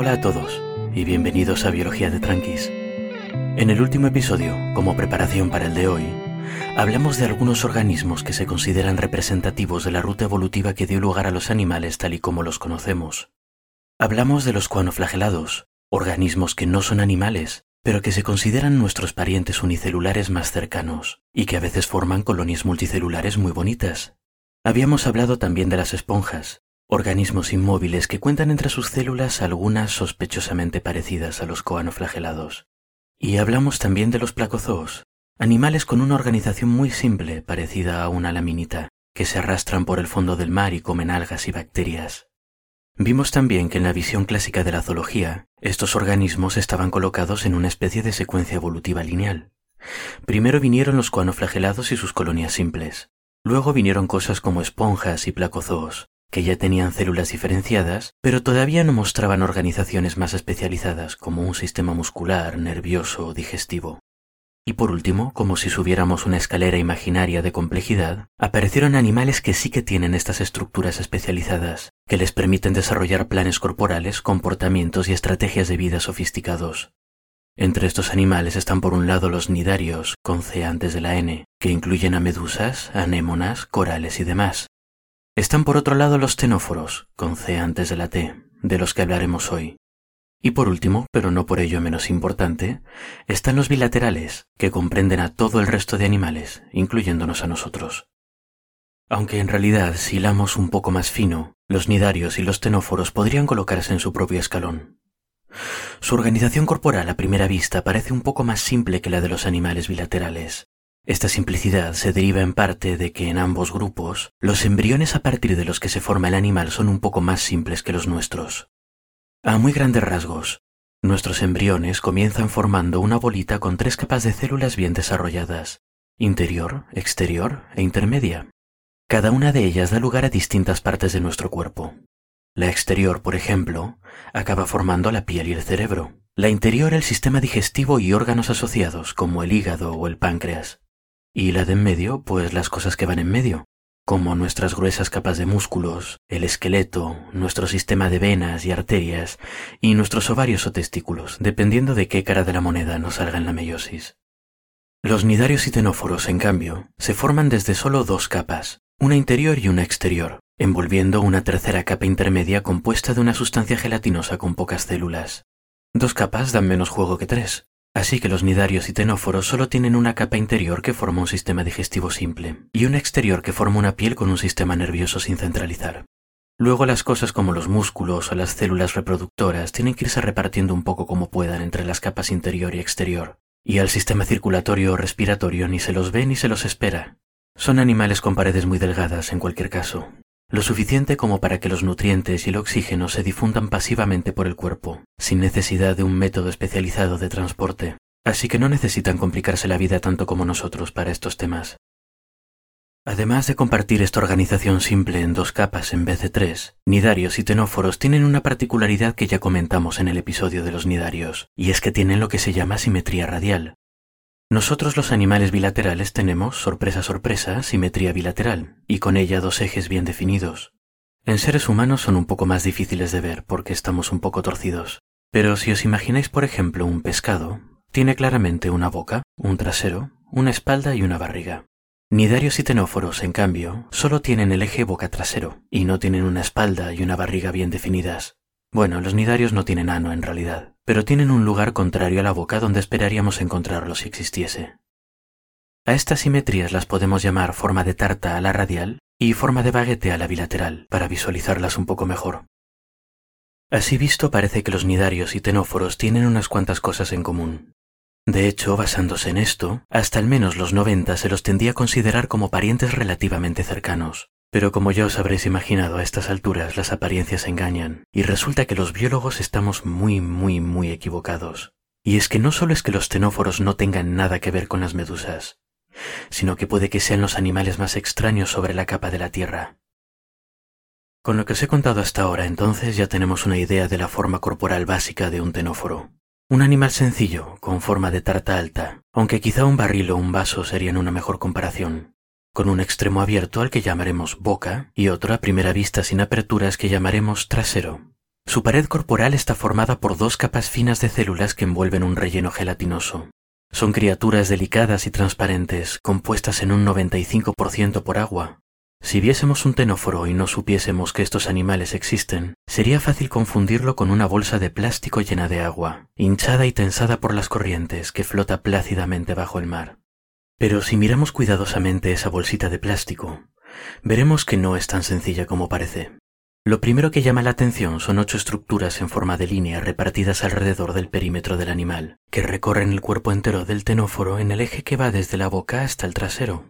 Hola a todos y bienvenidos a Biología de Tranquis. En el último episodio, como preparación para el de hoy, hablamos de algunos organismos que se consideran representativos de la ruta evolutiva que dio lugar a los animales tal y como los conocemos. Hablamos de los cuanoflagelados, organismos que no son animales, pero que se consideran nuestros parientes unicelulares más cercanos y que a veces forman colonias multicelulares muy bonitas. Habíamos hablado también de las esponjas, organismos inmóviles que cuentan entre sus células algunas sospechosamente parecidas a los coanoflagelados. Y hablamos también de los placozoos, animales con una organización muy simple parecida a una laminita, que se arrastran por el fondo del mar y comen algas y bacterias. Vimos también que en la visión clásica de la zoología, estos organismos estaban colocados en una especie de secuencia evolutiva lineal. Primero vinieron los coanoflagelados y sus colonias simples. Luego vinieron cosas como esponjas y placozoos, que ya tenían células diferenciadas, pero todavía no mostraban organizaciones más especializadas como un sistema muscular, nervioso o digestivo. Y por último, como si subiéramos una escalera imaginaria de complejidad, aparecieron animales que sí que tienen estas estructuras especializadas, que les permiten desarrollar planes corporales, comportamientos y estrategias de vida sofisticados. Entre estos animales están por un lado los nidarios, con C antes de la N, que incluyen a medusas, anémonas, corales y demás, están por otro lado los tenóforos, con C antes de la T, de los que hablaremos hoy. Y por último, pero no por ello menos importante, están los bilaterales, que comprenden a todo el resto de animales, incluyéndonos a nosotros. Aunque en realidad, si hilamos un poco más fino, los nidarios y los tenóforos podrían colocarse en su propio escalón. Su organización corporal a primera vista parece un poco más simple que la de los animales bilaterales, esta simplicidad se deriva en parte de que en ambos grupos los embriones a partir de los que se forma el animal son un poco más simples que los nuestros. A muy grandes rasgos, nuestros embriones comienzan formando una bolita con tres capas de células bien desarrolladas, interior, exterior e intermedia. Cada una de ellas da lugar a distintas partes de nuestro cuerpo. La exterior, por ejemplo, acaba formando la piel y el cerebro. La interior el sistema digestivo y órganos asociados, como el hígado o el páncreas y la de en medio, pues las cosas que van en medio, como nuestras gruesas capas de músculos, el esqueleto, nuestro sistema de venas y arterias, y nuestros ovarios o testículos, dependiendo de qué cara de la moneda nos salga en la meiosis. Los nidarios y tenóforos, en cambio, se forman desde solo dos capas, una interior y una exterior, envolviendo una tercera capa intermedia compuesta de una sustancia gelatinosa con pocas células. Dos capas dan menos juego que tres, Así que los nidarios y tenóforos solo tienen una capa interior que forma un sistema digestivo simple y una exterior que forma una piel con un sistema nervioso sin centralizar. Luego las cosas como los músculos o las células reproductoras tienen que irse repartiendo un poco como puedan entre las capas interior y exterior. Y al sistema circulatorio o respiratorio ni se los ve ni se los espera. Son animales con paredes muy delgadas en cualquier caso, lo suficiente como para que los nutrientes y el oxígeno se difundan pasivamente por el cuerpo, sin necesidad de un método especializado de transporte, así que no necesitan complicarse la vida tanto como nosotros para estos temas. Además de compartir esta organización simple en dos capas en vez de tres, nidarios y tenóforos tienen una particularidad que ya comentamos en el episodio de los nidarios, y es que tienen lo que se llama simetría radial, nosotros los animales bilaterales tenemos, sorpresa sorpresa, simetría bilateral, y con ella dos ejes bien definidos. En seres humanos son un poco más difíciles de ver porque estamos un poco torcidos. Pero si os imagináis, por ejemplo, un pescado, tiene claramente una boca, un trasero, una espalda y una barriga. Nidarios y tenóforos, en cambio, solo tienen el eje boca trasero, y no tienen una espalda y una barriga bien definidas. Bueno, los nidarios no tienen ano en realidad, pero tienen un lugar contrario a la boca donde esperaríamos encontrarlo si existiese. A estas simetrías las podemos llamar forma de tarta a la radial y forma de baguete a la bilateral, para visualizarlas un poco mejor. Así visto parece que los nidarios y tenóforos tienen unas cuantas cosas en común. De hecho, basándose en esto, hasta al menos los 90 se los tendía a considerar como parientes relativamente cercanos, pero como ya os habréis imaginado a estas alturas las apariencias engañan, y resulta que los biólogos estamos muy, muy, muy equivocados. Y es que no solo es que los tenóforos no tengan nada que ver con las medusas, sino que puede que sean los animales más extraños sobre la capa de la Tierra. Con lo que os he contado hasta ahora, entonces ya tenemos una idea de la forma corporal básica de un tenóforo. Un animal sencillo, con forma de tarta alta, aunque quizá un barril o un vaso serían una mejor comparación con un extremo abierto al que llamaremos boca y otro a primera vista sin aperturas que llamaremos trasero. Su pared corporal está formada por dos capas finas de células que envuelven un relleno gelatinoso. Son criaturas delicadas y transparentes, compuestas en un 95% por agua. Si viésemos un tenóforo y no supiésemos que estos animales existen, sería fácil confundirlo con una bolsa de plástico llena de agua, hinchada y tensada por las corrientes que flota plácidamente bajo el mar. Pero si miramos cuidadosamente esa bolsita de plástico, veremos que no es tan sencilla como parece. Lo primero que llama la atención son ocho estructuras en forma de línea repartidas alrededor del perímetro del animal, que recorren el cuerpo entero del tenóforo en el eje que va desde la boca hasta el trasero.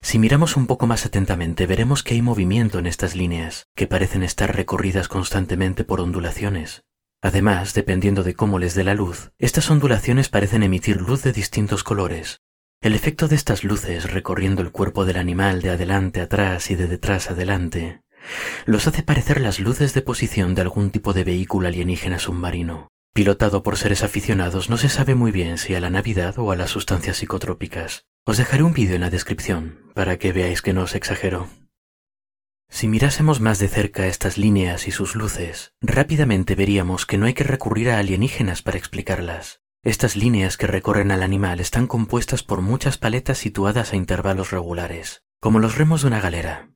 Si miramos un poco más atentamente veremos que hay movimiento en estas líneas, que parecen estar recorridas constantemente por ondulaciones. Además, dependiendo de cómo les dé la luz, estas ondulaciones parecen emitir luz de distintos colores. El efecto de estas luces recorriendo el cuerpo del animal de adelante atrás y de detrás adelante los hace parecer las luces de posición de algún tipo de vehículo alienígena submarino. Pilotado por seres aficionados no se sabe muy bien si a la Navidad o a las sustancias psicotrópicas. Os dejaré un vídeo en la descripción para que veáis que no os exagero. Si mirásemos más de cerca estas líneas y sus luces, rápidamente veríamos que no hay que recurrir a alienígenas para explicarlas. Estas líneas que recorren al animal están compuestas por muchas paletas situadas a intervalos regulares, como los remos de una galera,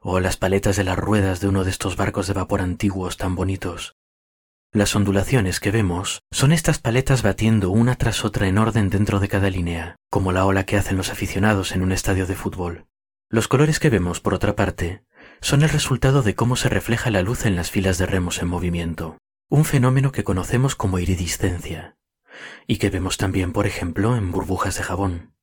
o las paletas de las ruedas de uno de estos barcos de vapor antiguos tan bonitos, las ondulaciones que vemos son estas paletas batiendo una tras otra en orden dentro de cada línea, como la ola que hacen los aficionados en un estadio de fútbol. Los colores que vemos, por otra parte, son el resultado de cómo se refleja la luz en las filas de remos en movimiento, un fenómeno que conocemos como iridiscencia, y que vemos también, por ejemplo, en burbujas de jabón.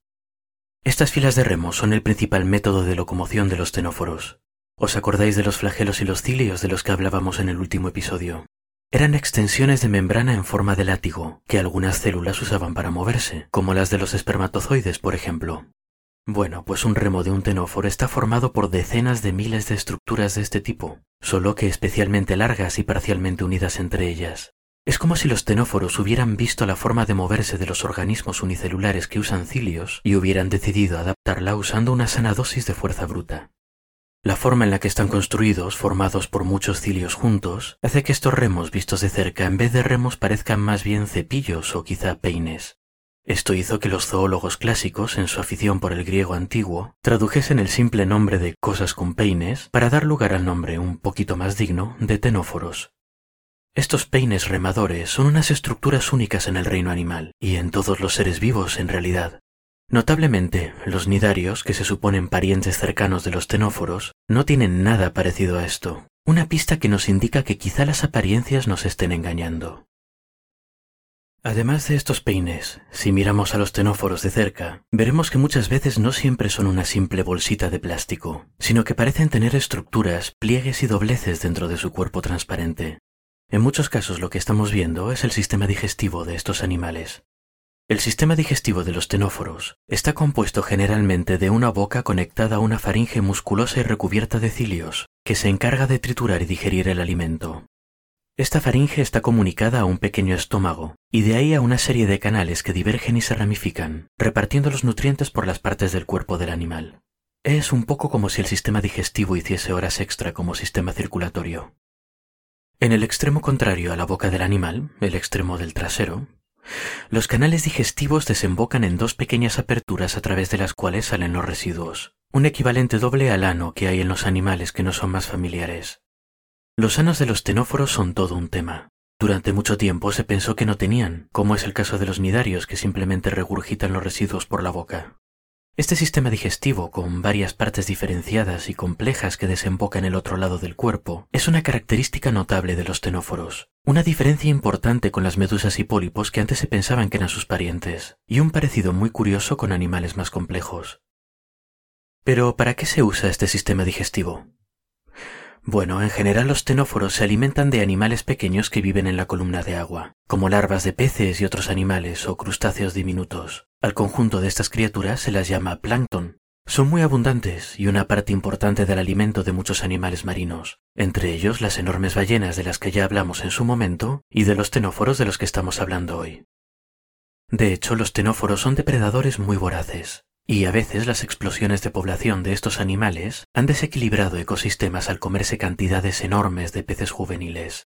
Estas filas de remos son el principal método de locomoción de los tenóforos. ¿Os acordáis de los flagelos y los cilios de los que hablábamos en el último episodio? Eran extensiones de membrana en forma de látigo que algunas células usaban para moverse, como las de los espermatozoides, por ejemplo. Bueno, pues un remo de un tenóforo está formado por decenas de miles de estructuras de este tipo, solo que especialmente largas y parcialmente unidas entre ellas. Es como si los tenóforos hubieran visto la forma de moverse de los organismos unicelulares que usan cilios y hubieran decidido adaptarla usando una sana dosis de fuerza bruta. La forma en la que están construidos, formados por muchos cilios juntos, hace que estos remos vistos de cerca en vez de remos parezcan más bien cepillos o quizá peines. Esto hizo que los zoólogos clásicos, en su afición por el griego antiguo, tradujesen el simple nombre de cosas con peines para dar lugar al nombre un poquito más digno de tenóforos. Estos peines remadores son unas estructuras únicas en el reino animal y en todos los seres vivos en realidad, Notablemente, los nidarios, que se suponen parientes cercanos de los tenóforos, no tienen nada parecido a esto, una pista que nos indica que quizá las apariencias nos estén engañando. Además de estos peines, si miramos a los tenóforos de cerca, veremos que muchas veces no siempre son una simple bolsita de plástico, sino que parecen tener estructuras, pliegues y dobleces dentro de su cuerpo transparente. En muchos casos lo que estamos viendo es el sistema digestivo de estos animales, el sistema digestivo de los tenóforos está compuesto generalmente de una boca conectada a una faringe musculosa y recubierta de cilios, que se encarga de triturar y digerir el alimento. Esta faringe está comunicada a un pequeño estómago, y de ahí a una serie de canales que divergen y se ramifican, repartiendo los nutrientes por las partes del cuerpo del animal. Es un poco como si el sistema digestivo hiciese horas extra como sistema circulatorio. En el extremo contrario a la boca del animal, el extremo del trasero, los canales digestivos desembocan en dos pequeñas aperturas a través de las cuales salen los residuos, un equivalente doble al ano que hay en los animales que no son más familiares. Los anos de los tenóforos son todo un tema. Durante mucho tiempo se pensó que no tenían, como es el caso de los nidarios que simplemente regurgitan los residuos por la boca. Este sistema digestivo, con varias partes diferenciadas y complejas que desembocan en el otro lado del cuerpo, es una característica notable de los tenóforos, una diferencia importante con las medusas y pólipos que antes se pensaban que eran sus parientes, y un parecido muy curioso con animales más complejos. Pero, ¿para qué se usa este sistema digestivo? Bueno, en general los tenóforos se alimentan de animales pequeños que viven en la columna de agua, como larvas de peces y otros animales o crustáceos diminutos. Al conjunto de estas criaturas se las llama plancton. Son muy abundantes y una parte importante del alimento de muchos animales marinos, entre ellos las enormes ballenas de las que ya hablamos en su momento y de los tenóforos de los que estamos hablando hoy. De hecho, los tenóforos son depredadores muy voraces, y a veces las explosiones de población de estos animales han desequilibrado ecosistemas al comerse cantidades enormes de peces juveniles.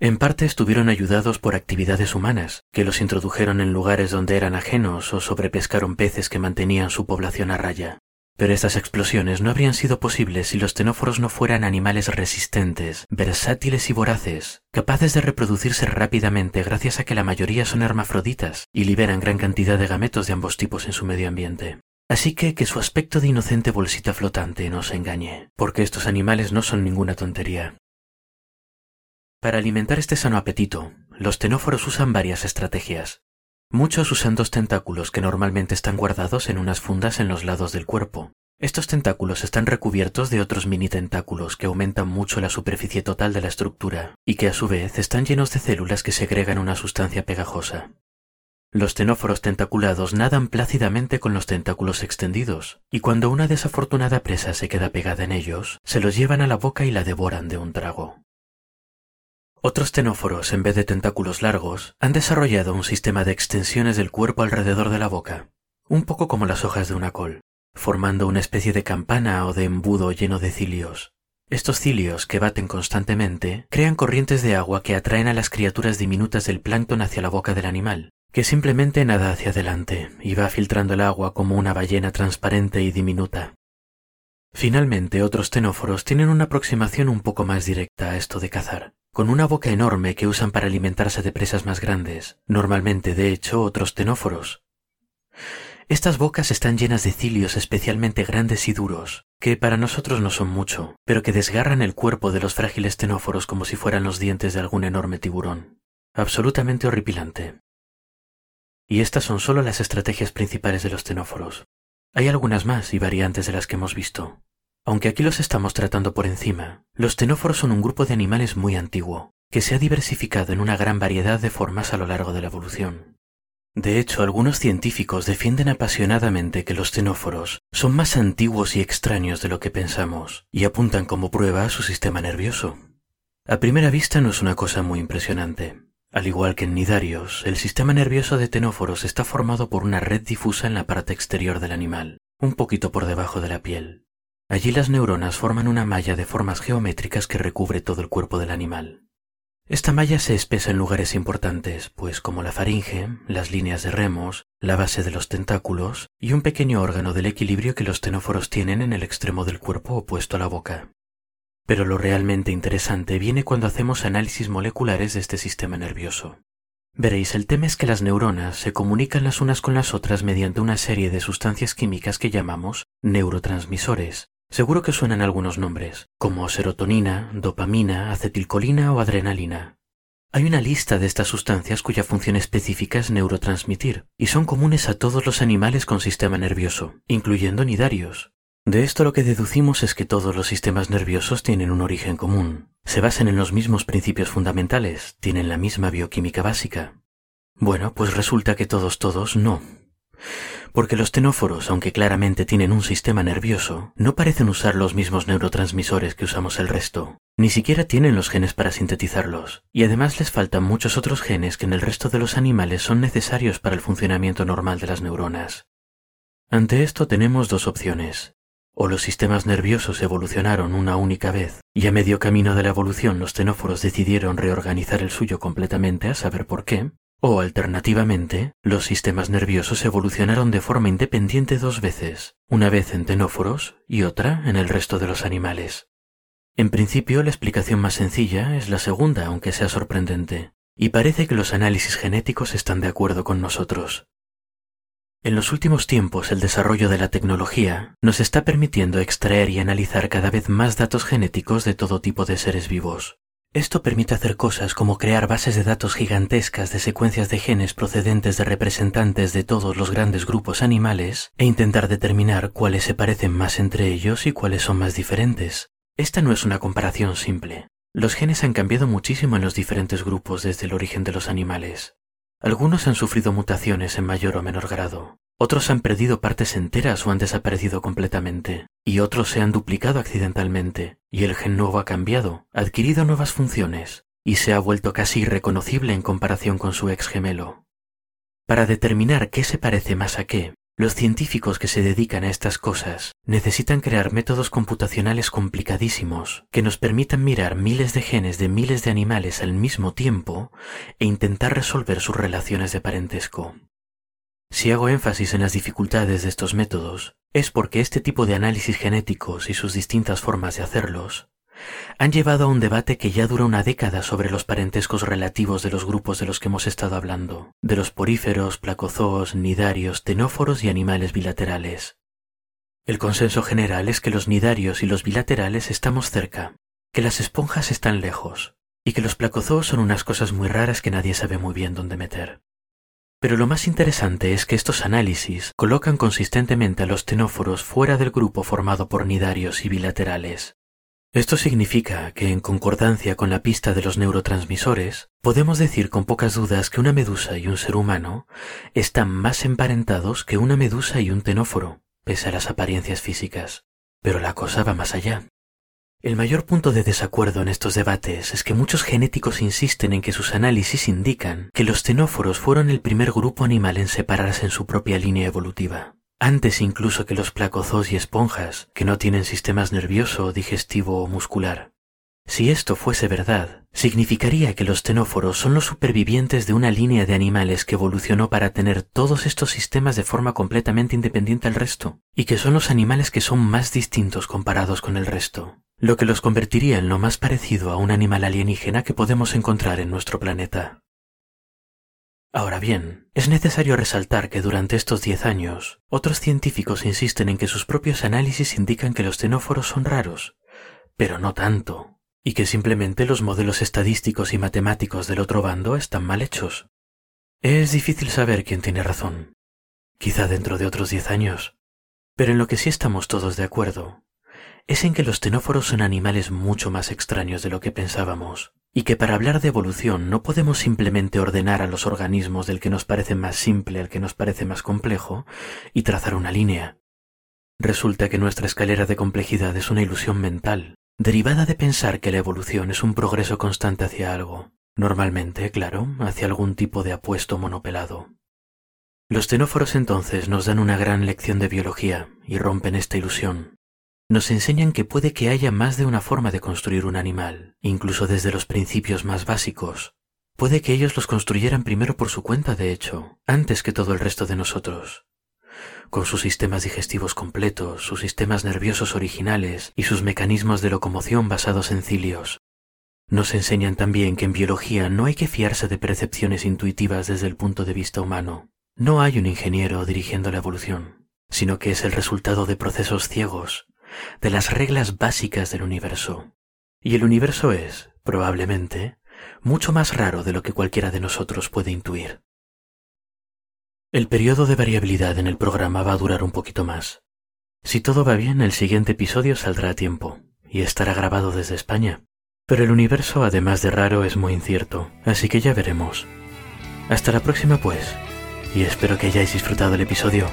En parte estuvieron ayudados por actividades humanas, que los introdujeron en lugares donde eran ajenos o sobrepescaron peces que mantenían su población a raya. Pero estas explosiones no habrían sido posibles si los tenóforos no fueran animales resistentes, versátiles y voraces, capaces de reproducirse rápidamente gracias a que la mayoría son hermafroditas y liberan gran cantidad de gametos de ambos tipos en su medio ambiente. Así que que su aspecto de inocente bolsita flotante no se engañe, porque estos animales no son ninguna tontería. Para alimentar este sano apetito, los tenóforos usan varias estrategias. Muchos usan dos tentáculos que normalmente están guardados en unas fundas en los lados del cuerpo. Estos tentáculos están recubiertos de otros mini tentáculos que aumentan mucho la superficie total de la estructura y que a su vez están llenos de células que segregan una sustancia pegajosa. Los tenóforos tentaculados nadan plácidamente con los tentáculos extendidos, y cuando una desafortunada presa se queda pegada en ellos, se los llevan a la boca y la devoran de un trago. Otros tenóforos, en vez de tentáculos largos, han desarrollado un sistema de extensiones del cuerpo alrededor de la boca, un poco como las hojas de una col, formando una especie de campana o de embudo lleno de cilios. Estos cilios, que baten constantemente, crean corrientes de agua que atraen a las criaturas diminutas del plancton hacia la boca del animal, que simplemente nada hacia adelante y va filtrando el agua como una ballena transparente y diminuta. Finalmente, otros tenóforos tienen una aproximación un poco más directa a esto de cazar con una boca enorme que usan para alimentarse de presas más grandes, normalmente de hecho otros tenóforos. Estas bocas están llenas de cilios especialmente grandes y duros, que para nosotros no son mucho, pero que desgarran el cuerpo de los frágiles tenóforos como si fueran los dientes de algún enorme tiburón. Absolutamente horripilante. Y estas son solo las estrategias principales de los tenóforos. Hay algunas más y variantes de las que hemos visto. Aunque aquí los estamos tratando por encima, los tenóforos son un grupo de animales muy antiguo, que se ha diversificado en una gran variedad de formas a lo largo de la evolución. De hecho, algunos científicos defienden apasionadamente que los tenóforos son más antiguos y extraños de lo que pensamos, y apuntan como prueba a su sistema nervioso. A primera vista no es una cosa muy impresionante. Al igual que en nidarios, el sistema nervioso de tenóforos está formado por una red difusa en la parte exterior del animal, un poquito por debajo de la piel, Allí las neuronas forman una malla de formas geométricas que recubre todo el cuerpo del animal. Esta malla se espesa en lugares importantes, pues como la faringe, las líneas de remos, la base de los tentáculos y un pequeño órgano del equilibrio que los tenóforos tienen en el extremo del cuerpo opuesto a la boca. Pero lo realmente interesante viene cuando hacemos análisis moleculares de este sistema nervioso. Veréis, el tema es que las neuronas se comunican las unas con las otras mediante una serie de sustancias químicas que llamamos neurotransmisores, Seguro que suenan algunos nombres, como serotonina, dopamina, acetilcolina o adrenalina. Hay una lista de estas sustancias cuya función específica es neurotransmitir, y son comunes a todos los animales con sistema nervioso, incluyendo nidarios. De esto lo que deducimos es que todos los sistemas nerviosos tienen un origen común, se basan en los mismos principios fundamentales, tienen la misma bioquímica básica. Bueno, pues resulta que todos todos no porque los tenóforos, aunque claramente tienen un sistema nervioso, no parecen usar los mismos neurotransmisores que usamos el resto. Ni siquiera tienen los genes para sintetizarlos, y además les faltan muchos otros genes que en el resto de los animales son necesarios para el funcionamiento normal de las neuronas. Ante esto tenemos dos opciones. O los sistemas nerviosos evolucionaron una única vez, y a medio camino de la evolución los tenóforos decidieron reorganizar el suyo completamente a saber por qué, o alternativamente, los sistemas nerviosos evolucionaron de forma independiente dos veces, una vez en tenóforos y otra en el resto de los animales. En principio, la explicación más sencilla es la segunda, aunque sea sorprendente, y parece que los análisis genéticos están de acuerdo con nosotros. En los últimos tiempos el desarrollo de la tecnología nos está permitiendo extraer y analizar cada vez más datos genéticos de todo tipo de seres vivos. Esto permite hacer cosas como crear bases de datos gigantescas de secuencias de genes procedentes de representantes de todos los grandes grupos animales e intentar determinar cuáles se parecen más entre ellos y cuáles son más diferentes. Esta no es una comparación simple. Los genes han cambiado muchísimo en los diferentes grupos desde el origen de los animales. Algunos han sufrido mutaciones en mayor o menor grado, otros han perdido partes enteras o han desaparecido completamente, y otros se han duplicado accidentalmente, y el gen nuevo ha cambiado, adquirido nuevas funciones, y se ha vuelto casi irreconocible en comparación con su ex gemelo. Para determinar qué se parece más a qué, Los científicos que se dedican a estas cosas necesitan crear métodos computacionales complicadísimos que nos permitan mirar miles de genes de miles de animales al mismo tiempo e intentar resolver sus relaciones de parentesco. Si hago énfasis en las dificultades de estos métodos, es porque este tipo de análisis genéticos y sus distintas formas de hacerlos han llevado a un debate que ya dura una década sobre los parentescos relativos de los grupos de los que hemos estado hablando, de los poríferos, placozoos, nidarios, tenóforos y animales bilaterales. El consenso general es que los nidarios y los bilaterales estamos cerca, que las esponjas están lejos, y que los placozoos son unas cosas muy raras que nadie sabe muy bien dónde meter. Pero lo más interesante es que estos análisis colocan consistentemente a los tenóforos fuera del grupo formado por nidarios y bilaterales, esto significa que, en concordancia con la pista de los neurotransmisores, podemos decir con pocas dudas que una medusa y un ser humano están más emparentados que una medusa y un tenóforo, pese a las apariencias físicas. Pero la cosa va más allá. El mayor punto de desacuerdo en estos debates es que muchos genéticos insisten en que sus análisis indican que los tenóforos fueron el primer grupo animal en separarse en su propia línea evolutiva antes incluso que los placozoos y esponjas, que no tienen sistemas nervioso, digestivo o muscular. Si esto fuese verdad, significaría que los tenóforos son los supervivientes de una línea de animales que evolucionó para tener todos estos sistemas de forma completamente independiente al resto, y que son los animales que son más distintos comparados con el resto, lo que los convertiría en lo más parecido a un animal alienígena que podemos encontrar en nuestro planeta. Ahora bien, es necesario resaltar que durante estos diez años, otros científicos insisten en que sus propios análisis indican que los tenóforos son raros, pero no tanto, y que simplemente los modelos estadísticos y matemáticos del otro bando están mal hechos. Es difícil saber quién tiene razón, quizá dentro de otros diez años, pero en lo que sí estamos todos de acuerdo es en que los tenóforos son animales mucho más extraños de lo que pensábamos, y que para hablar de evolución no podemos simplemente ordenar a los organismos del que nos parece más simple al que nos parece más complejo y trazar una línea. Resulta que nuestra escalera de complejidad es una ilusión mental, derivada de pensar que la evolución es un progreso constante hacia algo, normalmente, claro, hacia algún tipo de apuesto monopelado. Los tenóforos entonces nos dan una gran lección de biología y rompen esta ilusión, nos enseñan que puede que haya más de una forma de construir un animal, incluso desde los principios más básicos. Puede que ellos los construyeran primero por su cuenta, de hecho, antes que todo el resto de nosotros. Con sus sistemas digestivos completos, sus sistemas nerviosos originales y sus mecanismos de locomoción basados en cilios. Nos enseñan también que en biología no hay que fiarse de percepciones intuitivas desde el punto de vista humano. No hay un ingeniero dirigiendo la evolución, sino que es el resultado de procesos ciegos, de las reglas básicas del universo. Y el universo es, probablemente, mucho más raro de lo que cualquiera de nosotros puede intuir. El periodo de variabilidad en el programa va a durar un poquito más. Si todo va bien, el siguiente episodio saldrá a tiempo y estará grabado desde España. Pero el universo, además de raro, es muy incierto, así que ya veremos. Hasta la próxima, pues, y espero que hayáis disfrutado el episodio.